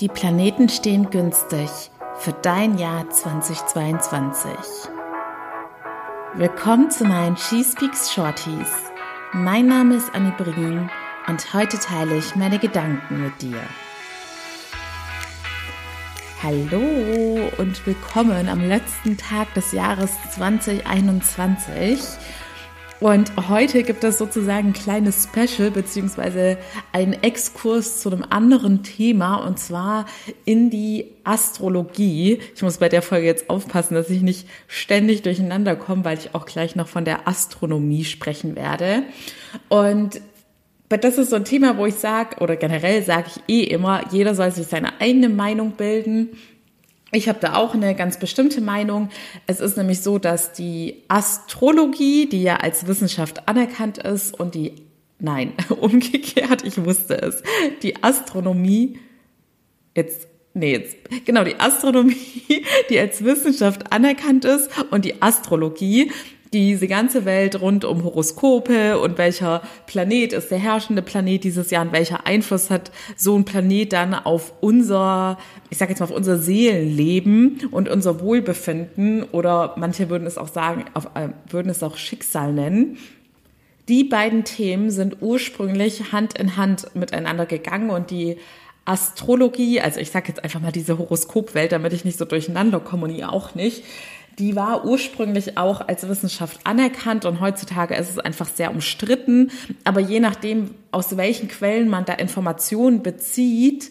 Die Planeten stehen günstig für dein Jahr 2022. Willkommen zu meinen She Speaks Shorties. Mein Name ist Annie Brien und heute teile ich meine Gedanken mit dir. Hallo und willkommen am letzten Tag des Jahres 2021. Und heute gibt es sozusagen ein kleines Special beziehungsweise einen Exkurs zu einem anderen Thema und zwar in die Astrologie. Ich muss bei der Folge jetzt aufpassen, dass ich nicht ständig durcheinander komme, weil ich auch gleich noch von der Astronomie sprechen werde. Und das ist so ein Thema, wo ich sage, oder generell sage ich eh immer, jeder soll sich seine eigene Meinung bilden. Ich habe da auch eine ganz bestimmte Meinung. Es ist nämlich so, dass die Astrologie, die ja als Wissenschaft anerkannt ist, und die, nein, umgekehrt, ich wusste es, die Astronomie, jetzt, nee, jetzt, genau, die Astronomie, die als Wissenschaft anerkannt ist, und die Astrologie, diese ganze Welt rund um Horoskope und welcher Planet ist der herrschende Planet dieses Jahr und welcher Einfluss hat so ein Planet dann auf unser, ich sage jetzt mal auf unser Seelenleben und unser Wohlbefinden oder manche würden es auch sagen, auf, äh, würden es auch Schicksal nennen. Die beiden Themen sind ursprünglich Hand in Hand miteinander gegangen und die Astrologie, also ich sage jetzt einfach mal diese Horoskopwelt, damit ich nicht so durcheinander komme und ihr auch nicht, die war ursprünglich auch als Wissenschaft anerkannt und heutzutage ist es einfach sehr umstritten. Aber je nachdem, aus welchen Quellen man da Informationen bezieht,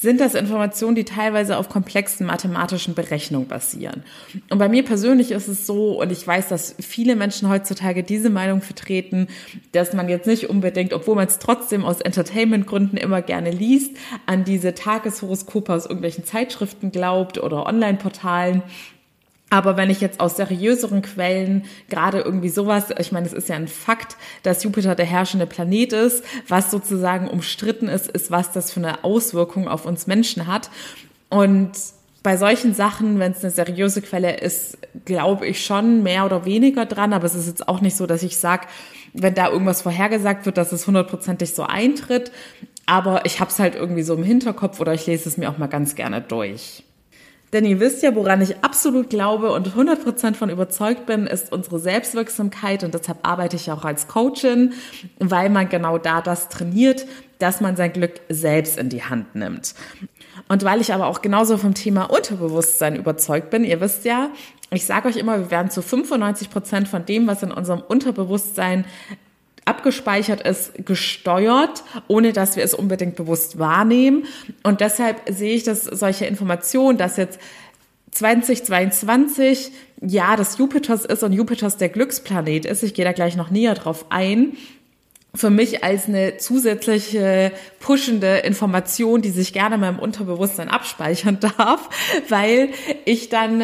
sind das Informationen, die teilweise auf komplexen mathematischen Berechnungen basieren. Und bei mir persönlich ist es so, und ich weiß, dass viele Menschen heutzutage diese Meinung vertreten, dass man jetzt nicht unbedingt, obwohl man es trotzdem aus Entertainment-Gründen immer gerne liest, an diese Tageshoroskope aus irgendwelchen Zeitschriften glaubt oder Online-Portalen aber wenn ich jetzt aus seriöseren Quellen gerade irgendwie sowas, ich meine, es ist ja ein Fakt, dass Jupiter der herrschende Planet ist, was sozusagen umstritten ist, ist, was das für eine Auswirkung auf uns Menschen hat. Und bei solchen Sachen, wenn es eine seriöse Quelle ist, glaube ich schon mehr oder weniger dran. Aber es ist jetzt auch nicht so, dass ich sage, wenn da irgendwas vorhergesagt wird, dass es hundertprozentig so eintritt. Aber ich habe es halt irgendwie so im Hinterkopf oder ich lese es mir auch mal ganz gerne durch. Denn ihr wisst ja, woran ich absolut glaube und 100% von überzeugt bin, ist unsere Selbstwirksamkeit und deshalb arbeite ich auch als Coachin, weil man genau da das trainiert, dass man sein Glück selbst in die Hand nimmt. Und weil ich aber auch genauso vom Thema Unterbewusstsein überzeugt bin, ihr wisst ja, ich sage euch immer, wir werden zu 95% von dem, was in unserem Unterbewusstsein abgespeichert ist, gesteuert, ohne dass wir es unbedingt bewusst wahrnehmen. Und deshalb sehe ich, dass solche Informationen, dass jetzt 2022 ja des Jupiters ist und Jupiters der Glücksplanet ist, ich gehe da gleich noch näher drauf ein, für mich als eine zusätzliche pushende Information, die sich gerne in meinem Unterbewusstsein abspeichern darf, weil ich dann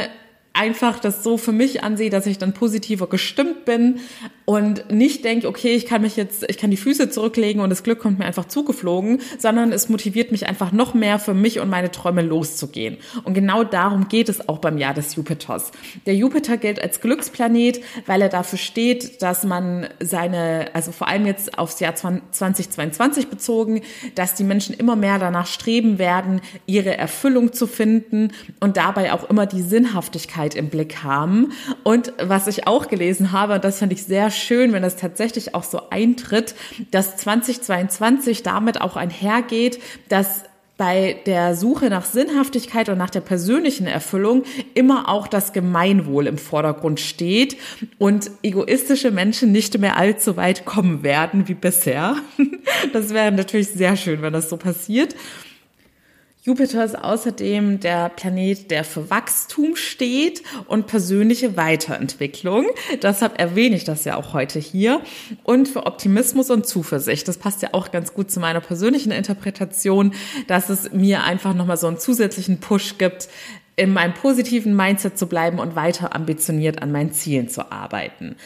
einfach das so für mich ansehe, dass ich dann positiver gestimmt bin und nicht denke, okay, ich kann mich jetzt, ich kann die Füße zurücklegen und das Glück kommt mir einfach zugeflogen, sondern es motiviert mich einfach noch mehr für mich und meine Träume loszugehen. Und genau darum geht es auch beim Jahr des Jupiters. Der Jupiter gilt als Glücksplanet, weil er dafür steht, dass man seine, also vor allem jetzt aufs Jahr 2022 bezogen, dass die Menschen immer mehr danach streben werden, ihre Erfüllung zu finden und dabei auch immer die Sinnhaftigkeit Sicherheit im Blick haben. Und was ich auch gelesen habe, und das fand ich sehr schön, wenn das tatsächlich auch so eintritt, dass 2022 damit auch einhergeht, dass bei der Suche nach Sinnhaftigkeit und nach der persönlichen Erfüllung immer auch das Gemeinwohl im Vordergrund steht und egoistische Menschen nicht mehr allzu weit kommen werden wie bisher. Das wäre natürlich sehr schön, wenn das so passiert. Jupiter ist außerdem der Planet, der für Wachstum steht und persönliche Weiterentwicklung. Deshalb erwähne ich das ja auch heute hier. Und für Optimismus und Zuversicht. Das passt ja auch ganz gut zu meiner persönlichen Interpretation, dass es mir einfach nochmal so einen zusätzlichen Push gibt, in meinem positiven Mindset zu bleiben und weiter ambitioniert an meinen Zielen zu arbeiten.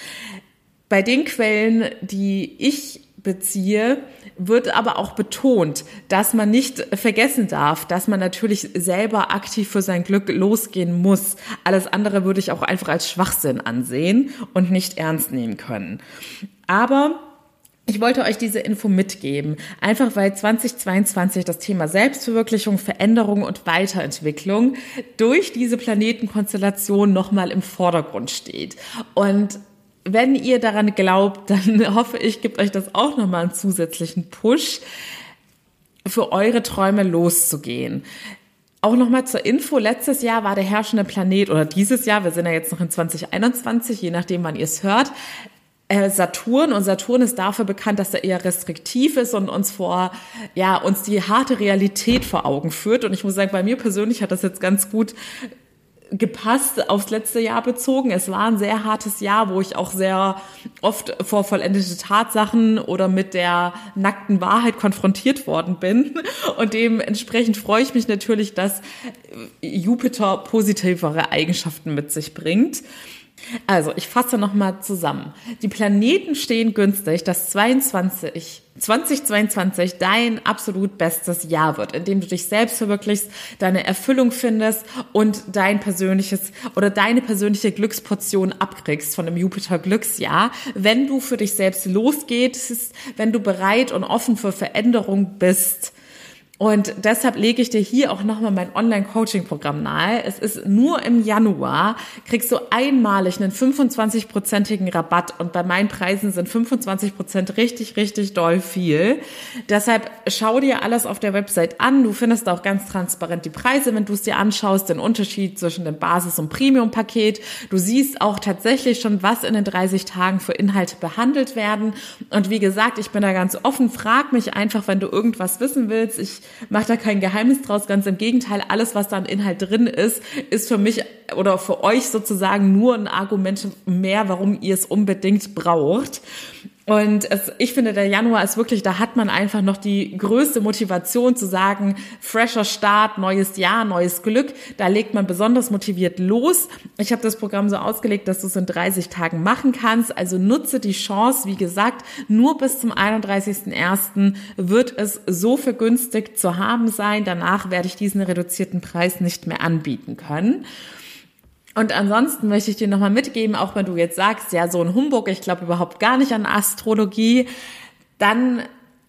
Bei den Quellen, die ich beziehe, wird aber auch betont, dass man nicht vergessen darf, dass man natürlich selber aktiv für sein Glück losgehen muss. Alles andere würde ich auch einfach als Schwachsinn ansehen und nicht ernst nehmen können. Aber ich wollte euch diese Info mitgeben, einfach weil 2022 das Thema Selbstverwirklichung, Veränderung und Weiterentwicklung durch diese Planetenkonstellation nochmal im Vordergrund steht. Und wenn ihr daran glaubt, dann hoffe ich, gibt euch das auch nochmal einen zusätzlichen Push, für eure Träume loszugehen. Auch nochmal zur Info, letztes Jahr war der herrschende Planet oder dieses Jahr, wir sind ja jetzt noch in 2021, je nachdem wann ihr es hört, äh, Saturn und Saturn ist dafür bekannt, dass er eher restriktiv ist und uns vor, ja, uns die harte Realität vor Augen führt. Und ich muss sagen, bei mir persönlich hat das jetzt ganz gut gepasst aufs letzte Jahr bezogen. Es war ein sehr hartes Jahr, wo ich auch sehr oft vor vollendete Tatsachen oder mit der nackten Wahrheit konfrontiert worden bin. Und dementsprechend freue ich mich natürlich, dass Jupiter positivere Eigenschaften mit sich bringt. Also, ich fasse nochmal zusammen. Die Planeten stehen günstig, dass 22, 2022 dein absolut bestes Jahr wird, in dem du dich selbst verwirklichst, deine Erfüllung findest und dein persönliches oder deine persönliche Glücksportion abkriegst von dem Jupiter Glücksjahr, wenn du für dich selbst losgehst, wenn du bereit und offen für Veränderung bist und deshalb lege ich dir hier auch nochmal mein Online-Coaching-Programm nahe. Es ist nur im Januar, kriegst du einmalig einen 25-prozentigen Rabatt und bei meinen Preisen sind 25 Prozent richtig, richtig doll viel. Deshalb schau dir alles auf der Website an. Du findest auch ganz transparent die Preise, wenn du es dir anschaust, den Unterschied zwischen dem Basis- und Premium-Paket. Du siehst auch tatsächlich schon, was in den 30 Tagen für Inhalte behandelt werden. Und wie gesagt, ich bin da ganz offen. Frag mich einfach, wenn du irgendwas wissen willst. Ich mache da kein Geheimnis draus, ganz im Gegenteil, alles, was da an Inhalt drin ist, ist für mich oder für euch sozusagen nur ein Argument mehr, warum ihr es unbedingt braucht. Und es, ich finde, der Januar ist wirklich, da hat man einfach noch die größte Motivation zu sagen, fresher Start, neues Jahr, neues Glück. Da legt man besonders motiviert los. Ich habe das Programm so ausgelegt, dass du es in 30 Tagen machen kannst. Also nutze die Chance. Wie gesagt, nur bis zum 31.01. wird es so vergünstigt zu haben sein. Danach werde ich diesen reduzierten Preis nicht mehr anbieten können. Und ansonsten möchte ich dir nochmal mitgeben, auch wenn du jetzt sagst, ja, so ein Humbug, ich glaube überhaupt gar nicht an Astrologie, dann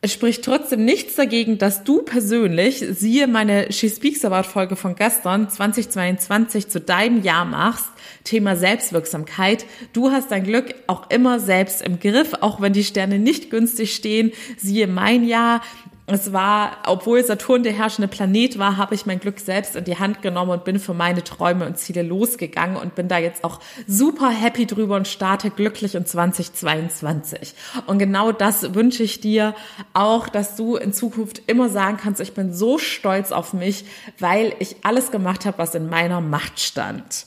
spricht trotzdem nichts dagegen, dass du persönlich, siehe meine She Speaks About Folge von gestern, 2022 zu deinem Jahr machst, Thema Selbstwirksamkeit. Du hast dein Glück auch immer selbst im Griff, auch wenn die Sterne nicht günstig stehen. Siehe mein Jahr es war, obwohl Saturn der herrschende Planet war, habe ich mein Glück selbst in die Hand genommen und bin für meine Träume und Ziele losgegangen und bin da jetzt auch super happy drüber und starte glücklich in 2022. Und genau das wünsche ich dir auch, dass du in Zukunft immer sagen kannst, ich bin so stolz auf mich, weil ich alles gemacht habe, was in meiner Macht stand.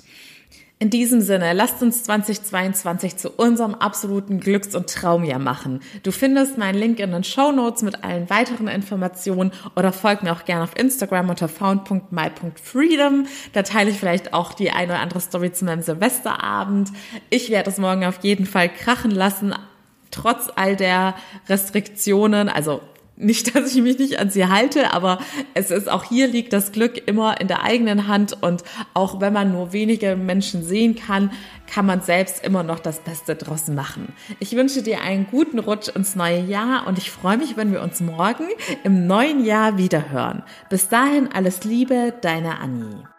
In diesem Sinne, lasst uns 2022 zu unserem absoluten Glücks- und Traumjahr machen. Du findest meinen Link in den Show Notes mit allen weiteren Informationen oder folg mir auch gerne auf Instagram unter found.my.freedom. Da teile ich vielleicht auch die eine oder andere Story zu meinem Silvesterabend. Ich werde es morgen auf jeden Fall krachen lassen, trotz all der Restriktionen, also nicht, dass ich mich nicht an sie halte, aber es ist auch hier liegt das Glück immer in der eigenen Hand und auch wenn man nur wenige Menschen sehen kann, kann man selbst immer noch das Beste draus machen. Ich wünsche dir einen guten Rutsch ins neue Jahr und ich freue mich, wenn wir uns morgen im neuen Jahr wieder hören. Bis dahin alles Liebe, deine Annie.